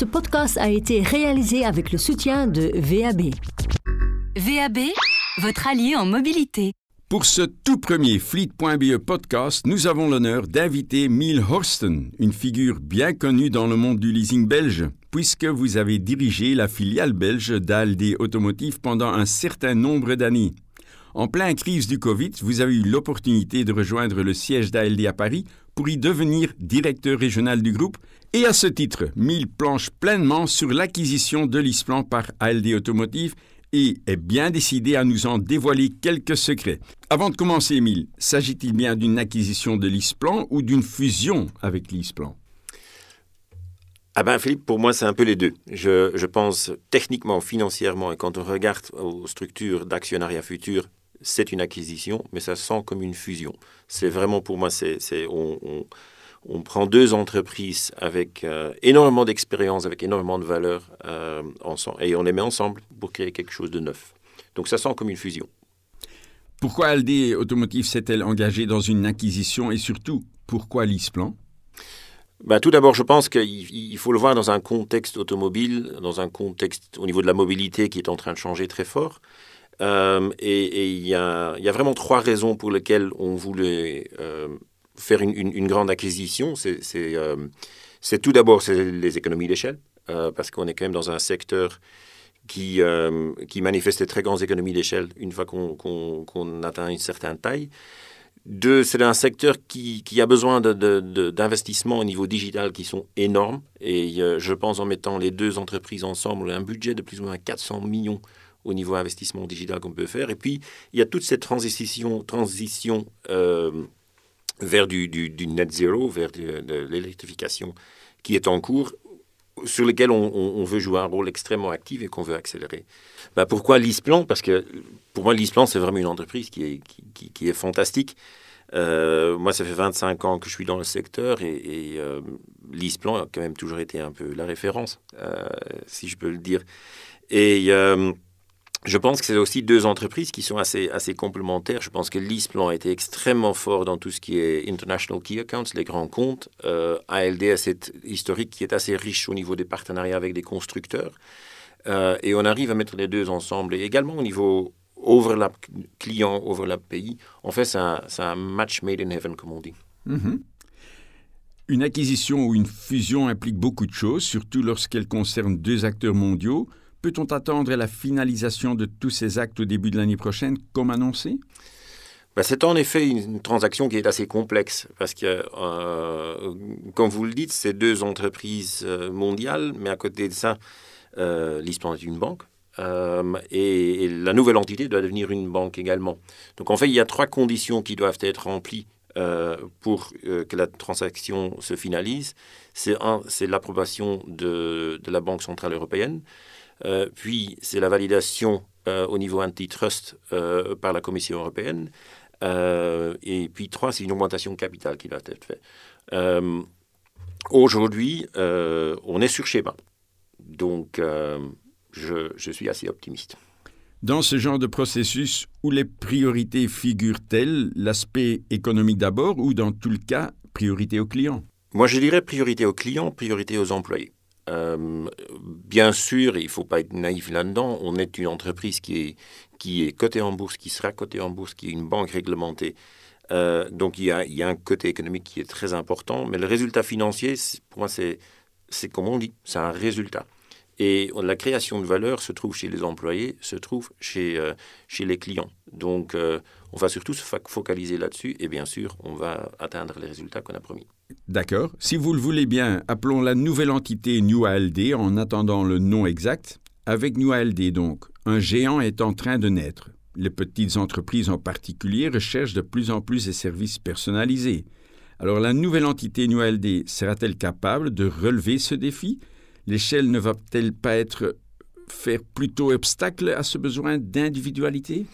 Ce podcast a été réalisé avec le soutien de VAB. VAB, votre allié en mobilité. Pour ce tout premier Fleet.be podcast, nous avons l'honneur d'inviter Miel Horsten, une figure bien connue dans le monde du leasing belge, puisque vous avez dirigé la filiale belge d'ALD Automotive pendant un certain nombre d'années. En plein crise du Covid, vous avez eu l'opportunité de rejoindre le siège d'ALD à Paris pour y devenir directeur régional du groupe. Et à ce titre, Miel planche pleinement sur l'acquisition de l'ISPLAN par ALD Automotive et est bien décidé à nous en dévoiler quelques secrets. Avant de commencer, Emile, s'agit-il bien d'une acquisition de l'ISPLAN ou d'une fusion avec l'ISPLAN? Ah ben Philippe, pour moi c'est un peu les deux. Je, je, pense techniquement, financièrement, et quand on regarde aux structures d'actionnariat futur, c'est une acquisition, mais ça sent comme une fusion. C'est vraiment pour moi, c'est, on, on, on prend deux entreprises avec euh, énormément d'expérience, avec énormément de valeur, euh, ensemble, et on les met ensemble pour créer quelque chose de neuf. Donc ça sent comme une fusion. Pourquoi Aldi Automotive s'est-elle engagée dans une acquisition et surtout, pourquoi l'ISPLAN? Ben, tout d'abord, je pense qu'il faut le voir dans un contexte automobile, dans un contexte au niveau de la mobilité qui est en train de changer très fort. Euh, et il y, a vraiment trois raisons pour lesquelles on voulait faire une, grande acquisition, euh, c'est tout d'abord les économies d'échelle, euh, parce qu'on est quand même dans un secteur qui, euh, manifeste de très grandes économies d'échelle une fois qu'on atteint une certaine taille. Deux, c'est un secteur qui, a besoin d'investissements au niveau digital qui sont énormes. Et je pense en mettant les deux entreprises ensemble, un budget de plus ou moins 400 millions au niveau investissement digital qu'on peut faire. Et puis, il y a toute cette transition, transition vers du, net zero, vers de, l'électrification qui est en cours, sur lequel on, veut jouer un rôle extrêmement actif et qu'on veut accélérer. Bah pourquoi l'ISPLAN? Parce que pour moi, l'ISPLAN, c'est vraiment une entreprise qui est, qui, est fantastique. Euh, moi, ça fait 25 ans que je suis dans le secteur et, et euh, l'ISPLAN a quand même toujours été un peu la référence, euh, si je peux le dire. Et je pense que c'est aussi deux entreprises qui sont assez, assez complémentaires. Je pense que l'ISPLAN a été extrêmement fort dans tout ce qui est International Key Accounts, les grands comptes. Euh, ALD a cette historique qui est assez riche au niveau des partenariats avec des constructeurs. Euh, et on arrive à mettre les deux ensemble. Et également au niveau overlap client, overlap pays. En fait, c'est un, match made in heaven, comme on dit. Mm-hmm. Une acquisition ou une fusion implique beaucoup de choses, surtout lorsqu'elle concerne deux acteurs mondiaux. Peut-on attendre la finalisation de tous ces actes au début de l'année prochaine, comme annoncé? Ben, c'est en effet une transaction qui est assez complexe parce que, euh, comme vous le dites, c'est deux entreprises euh, mondiales, mais à côté de ça, euh, est une banque. Euh, et, la nouvelle entité doit devenir une banque également. Donc en fait, il y a trois conditions qui doivent être remplies pour que la transaction se finalise. C'est l'approbation de, la Banque centrale européenne. Euh, puis, c'est la validation euh, au niveau antitrust euh, par la Commission européenne. et puis, trois, c'est une augmentation de capital qui doit être faite. Aujourd'hui, on est sur schéma. Donc, je, je suis assez optimiste. Dans ce genre de processus, où les priorités figurent-elles? L'aspect économique d'abord ou dans tout le cas, priorité aux clients? Moi, je dirais priorité aux clients, priorité aux employés. Euh, bien sûr, il ne faut pas être naïf là-dedans, on est une entreprise qui est, qui est cotée en bourse, qui sera cotée en bourse, qui est une banque réglementée. Euh, donc il y, a, il y, a, un côté économique qui est très important, mais le résultat financier, pour moi, c'est, comme on dit, c'est un résultat. Et la création de valeur se trouve chez les employés, se trouve chez, euh, chez les clients. Donc on va surtout se focaliser là-dessus et bien sûr, on va atteindre les résultats qu'on a promis. D'accord. Si vous le voulez bien, appelons la nouvelle entité New ALD en attendant le nom exact. Avec New ALD, donc, un géant est en train de naître. Les petites entreprises en particulier recherchent de plus en plus des services personnalisés. Alors la nouvelle entité New ALD sera-t-elle capable de relever ce défi? L'échelle ne va-t-elle pas être faire plutôt obstacle à ce besoin d'individualité?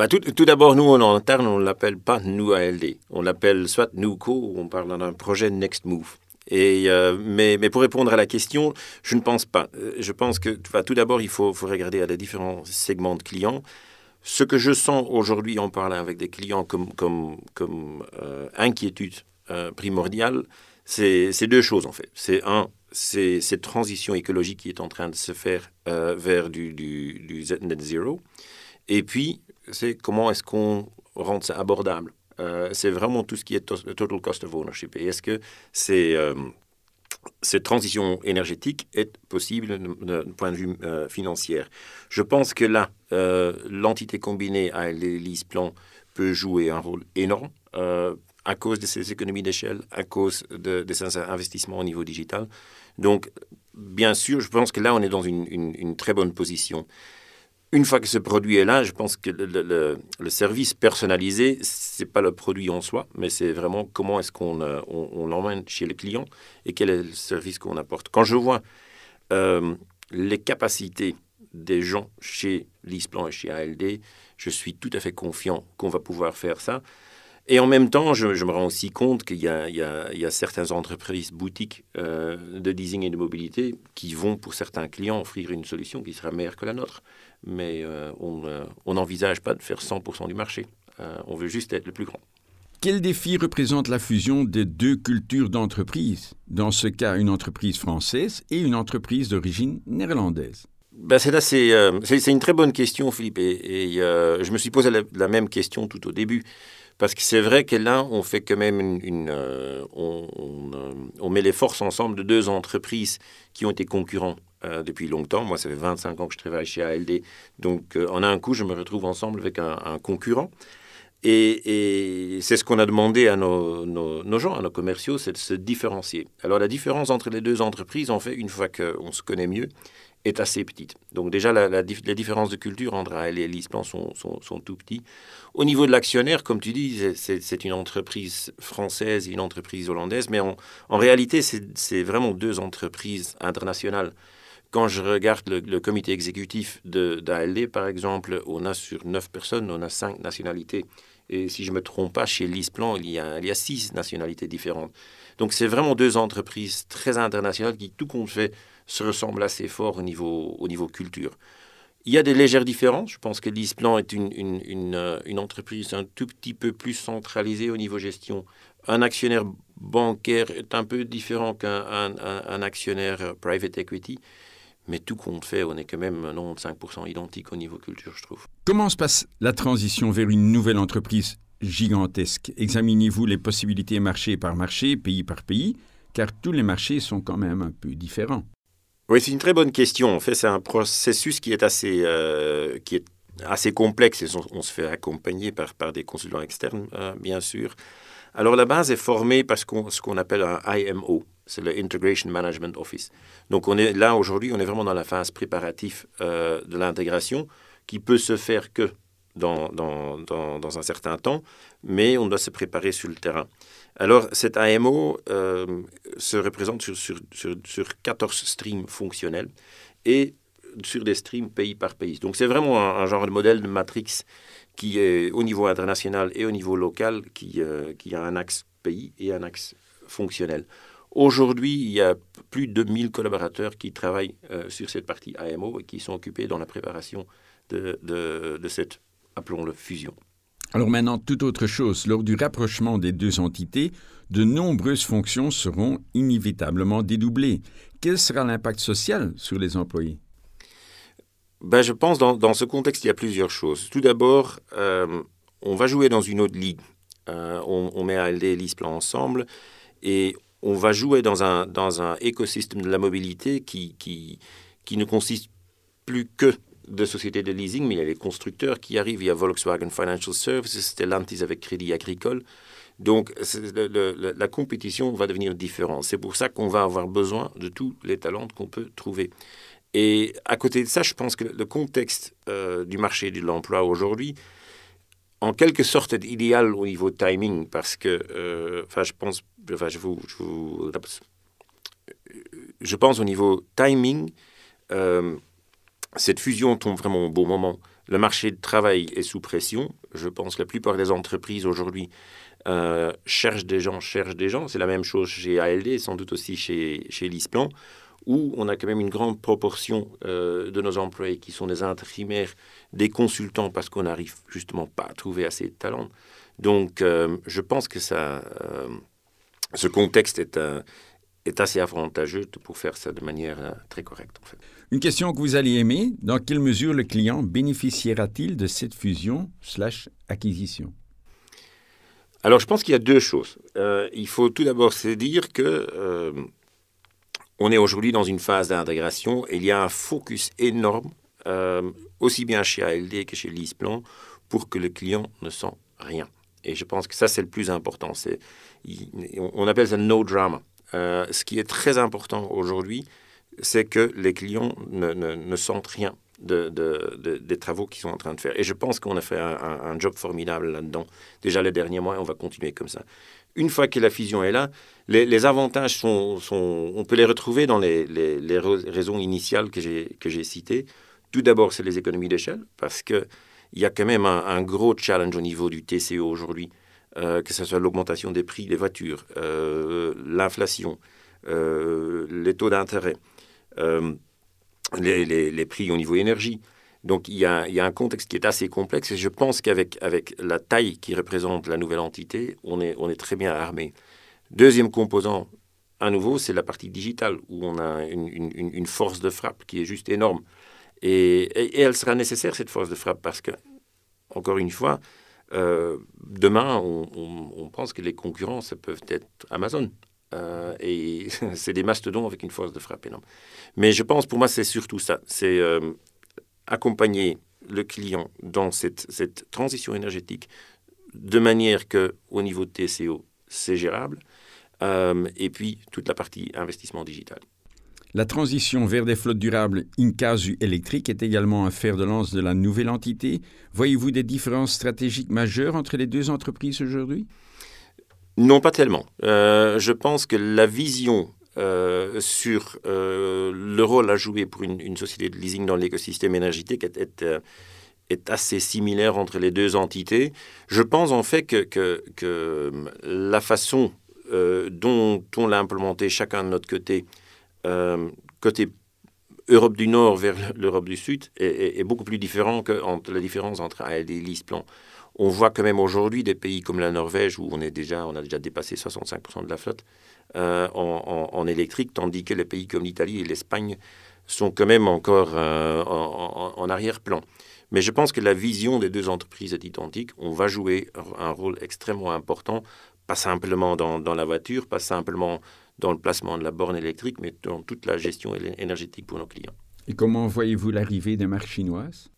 Bah, tout, d'abord, nous, en interne, on ne l'appelle pas nous ALD. On l'appelle soit NUCO, on parle d'un projet Next Move. Euh, mais, pour répondre à la question, je ne pense pas. Euh, je pense que tout d'abord, il faut, regarder à les différents segments de clients. Ce que je sens aujourd'hui en parlant avec des clients comme, comme, euh, inquiétude primordiale, c'est deux choses en fait. C'est un, c'est cette transition écologique qui est en train de se faire vers du, du, du, net zero. Et puis, c'est comment est-ce qu'on rend ça abordable. Euh, c'est vraiment tout ce qui est total cost of ownership. Et est-ce que c'est, euh, cette transition énergétique est possible d'un point de vue financier Je pense que là, l'entité combinée à les plan peut jouer un rôle énorme à cause de ces économies d'échelle, à cause de, de, investissements au niveau digital. Donc, bien sûr, je pense que là, on est dans une, très bonne position. Une fois que ce produit est là, je pense que le, service personnalisé, ce n'est pas le produit en soi, mais c'est vraiment comment est-ce qu'on euh, on, l'emmène chez le client et quel est le service qu'on apporte. Quand je vois euh, les capacités des gens chez LeasePlan et chez ALD, je suis tout à fait confiant qu'on va pouvoir faire ça. Et en même temps, je, me rends aussi compte qu'il y, a certaines entreprises boutiques euh, de leasing et de mobilité qui vont, pour certains clients, offrir une solution qui sera meilleure que la nôtre. Mais euh, euh, on n'envisage pas de faire 100% du marché. on veut juste être le plus grand. Quel défi représente la fusion des deux cultures d'entreprise? Dans ce cas, une entreprise française et une entreprise d'origine néerlandaise. Ben c'est, une très bonne question, Philippe. Et, je me suis posé la, même question tout au début. Parce que c'est vrai que là, on fait quand même une. Euh, on, euh, on, met les forces ensemble de deux entreprises qui ont été concurrents euh, depuis longtemps. Moi, ça fait 25 ans que je travaille chez ALD. Donc, en un coup, je me retrouve ensemble avec un, concurrent. Et, c'est ce qu'on a demandé à nos, nos, gens, à nos commerciaux, c'est de se différencier. Alors, la différence entre les deux entreprises, en fait, une fois qu'on se connaît mieux, est assez petite. Donc déjà, la, la, les différences de culture entre AL et LeasePlan sont, sont, sont, tout petits. Au niveau de l'actionnaire, comme tu dis, c'est une entreprise française et une entreprise hollandaise, mais en, en réalité, c'est vraiment deux entreprises internationales. Quand je regarde le, comité exécutif d'ALD, par exemple, on a sur neuf personnes, on a cinq nationalités. Et si je ne me trompe pas, chez LeasePlan, il il y a six nationalités différentes. Donc c'est vraiment deux entreprises très internationales qui, tout compte fait, se ressemblent assez fort au niveau, au niveau culture. Il y a des légères différences. Je pense que LeasePlan est une, une, une, euh, une, entreprise un tout petit peu plus centralisée au niveau gestion. Un actionnaire bancaire est un peu différent qu'un un, actionnaire euh, private equity. Mais tout compte fait, on est quand même 95% identique au niveau culture, je trouve. Comment se passe la transition vers une nouvelle entreprise gigantesque? Examinez-vous les possibilités marché par marché, pays par pays, car tous les marchés sont quand même un peu différents. Oui, c'est une très bonne question. En fait, c'est un processus qui est assez, euh, qui est assez complexe on, se fait accompagner par, par des consultants externes, euh, bien sûr. Alors, la base est formée par ce qu'on appelle un IMO, c'est le Integration Management Office. Donc, on est là aujourd'hui, on est vraiment dans la phase préparative euh, de l'intégration qui peut se faire que dans, dans, dans, dans, un certain temps, mais on doit se préparer sur le terrain. Alors, cet AMO euh, se représente sur, sur, sur, 14 streams fonctionnels et sur des streams pays par pays. Donc, c'est vraiment un, genre de modèle de matrix qui est au niveau international et au niveau local, qui, euh, qui a un axe pays et un axe fonctionnel. Aujourd'hui, il y a plus de 1000 collaborateurs qui travaillent euh, sur cette partie AMO et qui sont occupés dans la préparation de, de, de cette, appelons-le, fusion. Alors maintenant, toute autre chose, lors du rapprochement des deux entités, de nombreuses fonctions seront inévitablement dédoublées. Quel sera l'impact social sur les employés? Ben, Je pense dans, dans ce contexte, il y a plusieurs choses. Tout d'abord, euh, on va jouer dans une autre ligue. Euh, on, met ALD et ensemble et on va jouer dans un, dans un écosystème de la mobilité qui, qui, qui ne consiste plus que de sociétés de leasing, mais il y a les constructeurs qui arrivent. Il y a Volkswagen Financial Services, Stellantis avec Crédit Agricole. Donc la compétition va devenir différente. C'est pour ça qu'on va avoir besoin de tous les talents qu'on peut trouver. Et à côté de ça, je pense que le contexte euh, du marché de l'emploi aujourd'hui, en quelque sorte, est idéal au niveau timing, parce que, euh, enfin, je pense, enfin, je vous, je, pense au niveau timing, euh, cette fusion tombe vraiment au bon moment. Le marché de travail est sous pression. Je pense que la plupart des entreprises aujourd'hui euh, cherchent des gens, cherchent des gens. C'est la même chose chez ALD, sans doute aussi chez, chez LISPLAN, où on a quand même une grande proportion euh, de nos employés qui sont des intérimaires, des consultants, parce qu'on n'arrive justement pas à trouver assez de talents. Donc, euh, je pense que ça, ce contexte est, est assez avantageux pour faire ça de manière très correcte. En fait. Une question que vous allez aimer, dans quelle mesure le client bénéficiera-t-il de cette fusion slash acquisition? Alors je pense qu'il y a deux choses. Euh, il faut tout d'abord se dire que euh, on est aujourd'hui dans une phase d'intégration et il y a un focus énorme, aussi bien chez ALD que chez LeasePlan, pour que le client ne sent rien. Et je pense que ça, c'est le plus important. C'est, on appelle ça no drama. Euh, ce qui est très important aujourd'hui, c'est que les clients ne, sentent rien de, des travaux qu'ils sont en train de faire. Et je pense qu'on a fait un, job formidable là-dedans. Déjà les derniers mois, on va continuer comme ça. Une fois que la fusion est là, les, avantages sont, sont, on peut les retrouver dans les, les, raisons initiales que j'ai citées. Tout d'abord, c'est les économies d'échelle, parce qu'il y a quand même un, un, gros challenge au niveau du TCO aujourd'hui euh, que ce soit l'augmentation des prix des voitures, euh, l'inflation, euh, les taux d'intérêt, les, prix au niveau énergie. Donc il y, a, un contexte qui est assez complexe et je pense qu'avec avec la taille qui représente la nouvelle entité, on est, on est très bien armé. Deuxième composant, à nouveau, c'est la partie digitale où on a une, force de frappe qui est juste énorme. Et, et, elle sera nécessaire, cette force de frappe, parce que, encore une fois, euh, demain, on, pense que les concurrents, ça peuvent être Amazon. Euh, et c'est des mastodons avec une force de frappe énorme. Mais je pense, pour moi, c'est surtout ça. C'est euh, accompagner le client dans cette, transition énergétique de manière que, au niveau de TCO, c'est gérable. et puis, toute la partie investissement digital. La transition vers des flottes durables Incasu électrique est également un fer de lance de la nouvelle entité. Voyez-vous des différences stratégiques majeures entre les deux entreprises aujourd'hui? Non, pas tellement. Euh, je pense que la vision euh, sur euh, le rôle à jouer pour une, société de leasing dans l'écosystème énergétique est, assez similaire entre les deux entités. Je pense en fait que, que, que la façon dont on l'a implémenté chacun de notre côté côté Europe du Nord vers l'Europe du Sud est, beaucoup plus différent que la différence entre ALD et l'ISPLAN. On voit quand même aujourd'hui des pays comme la Norvège où on, est déjà, on a déjà dépassé 65% de la flotte euh, en, électrique, tandis que les pays comme l'Italie et l'Espagne sont quand même encore euh, en, arrière-plan. Mais je pense que la vision des deux entreprises est identique. On va jouer un rôle extrêmement important, pas simplement dans la voiture, pas simplement dans le placement de la borne électrique, mais dans toute la gestion énergétique pour nos clients. Et comment voyez-vous l'arrivée des marques chinoises?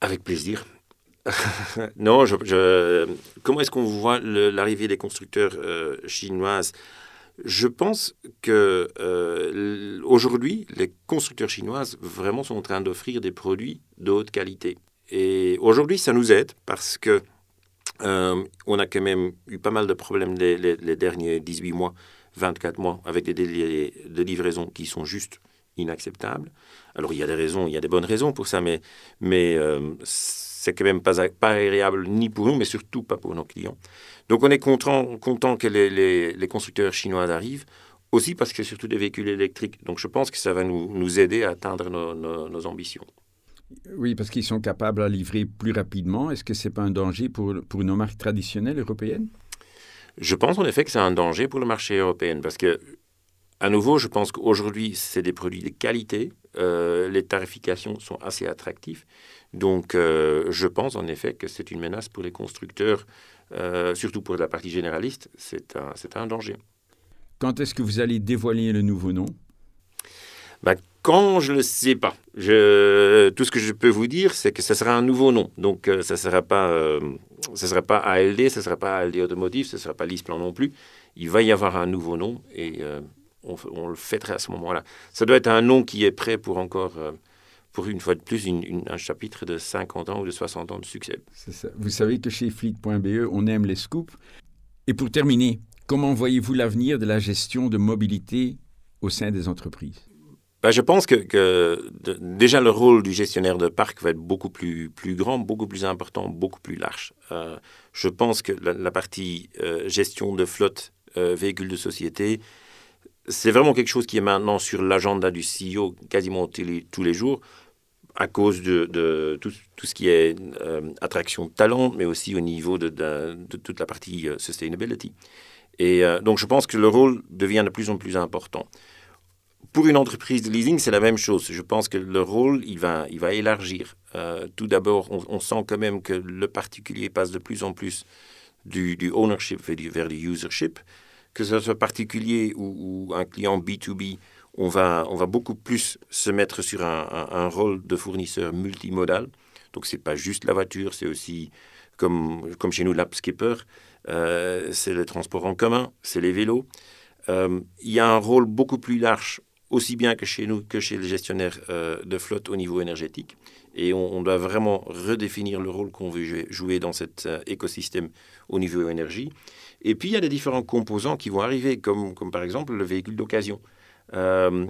Avec plaisir. non, je, comment est-ce qu'on voit l'arrivée des constructeurs euh, chinoises? Je pense que euh, aujourd'hui, les constructeurs chinoises vraiment sont en train d'offrir des produits de haute qualité. Et aujourd'hui, ça nous aide parce que euh, on a quand même eu pas mal de problèmes les, les derniers 18 mois 24 mois avec des délais de livraison qui sont juste inacceptables. Alors il y a des raisons, il y a des bonnes raisons pour ça, mais, mais euh, c'est quand même pas, pas agréable ni pour nous, mais surtout pas pour nos clients. Donc on est content, content que les, les, constructeurs chinois arrivent, aussi parce que c'est surtout des véhicules électriques. Donc je pense que ça va nous, nous aider à atteindre nos, nos, ambitions. Oui, parce qu'ils sont capables à livrer plus rapidement. Est-ce que ce n'est pas un danger pour, pour nos marques traditionnelles européennes? Je pense en effet que c'est un danger pour le marché européen parce que, à nouveau, je pense qu'aujourd'hui, c'est des produits de qualité. Euh, les tarifications sont assez attractives. Donc, euh, je pense en effet que c'est une menace pour les constructeurs, euh, surtout pour la partie généraliste. C'est un, un danger. Quand est-ce que vous allez dévoiler le nouveau nom? Ben, quand je ne le sais pas. Tout ce que je peux vous dire, c'est que ce sera un nouveau nom. Donc, ça ne sera pas ce ne sera pas ALD, ce ne sera pas ALD Automotive, ce ne sera pas LISPLAN non plus. Il va y avoir un nouveau nom et euh, on, le fêterait à ce moment-là. Ça doit être un nom qui est prêt pour encore, euh, pour une fois de plus, un chapitre de 50 ans ou de 60 ans de succès. Ça. Vous savez que chez Fleet.be, on aime les scoops. Et pour terminer, comment voyez-vous l'avenir de la gestion de mobilité au sein des entreprises? Bah, je pense que, déjà le rôle du gestionnaire de parc va être beaucoup plus, grand, beaucoup plus important, beaucoup plus large. Euh, je pense que la, partie euh, gestion de flotte, euh, véhicules de société, c'est vraiment quelque chose qui est maintenant sur l'agenda du CEO quasiment tous les, jours. à cause de, tout, ce qui est attraction de talent, mais aussi au niveau de, toute la partie sustainability. Et donc je pense que le rôle devient de plus en plus important. Pour une entreprise de leasing, c'est la même chose. Je pense que le rôle, il va, il va élargir. tout d'abord, on, sent quand même que le particulier passe de plus en plus du, ownership vers du, usership, que ce soit particulier ou, un client B2B, on va, on va beaucoup plus se mettre sur un, rôle de fournisseur multimodal. Donc, ce n'est pas juste la voiture, c'est aussi, comme, comme chez nous, l'AppSkipper, euh, c'est le transport en commun, c'est les vélos. Euh, il y a un rôle beaucoup plus large, aussi bien que chez nous, que chez les gestionnaires euh, de flotte au niveau énergétique. Et on, doit vraiment redéfinir le rôle qu'on veut jouer, dans cet euh, écosystème au niveau énergie. Et puis, il y a des différents composants qui vont arriver, comme, comme par exemple le véhicule d'occasion. Euh,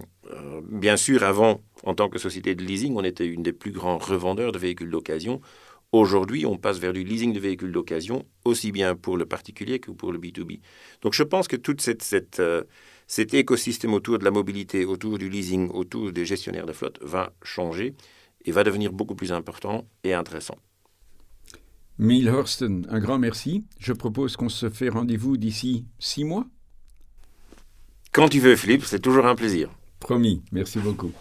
bien sûr, avant, en tant que société de leasing, on était une des plus grands revendeurs de véhicules d'occasion. Aujourd'hui, on passe vers du leasing de véhicules d'occasion, aussi bien pour le particulier que pour le B2B. Donc je pense que tout cette, cette, cet écosystème autour de la mobilité, autour du leasing, autour des gestionnaires de flotte va changer et va devenir beaucoup plus important et intéressant. Mill Horsten, un grand merci. Je propose qu'on se fait rendez-vous d'ici six mois. Quand tu veux, Philippe, c'est toujours un plaisir. Promis, merci beaucoup.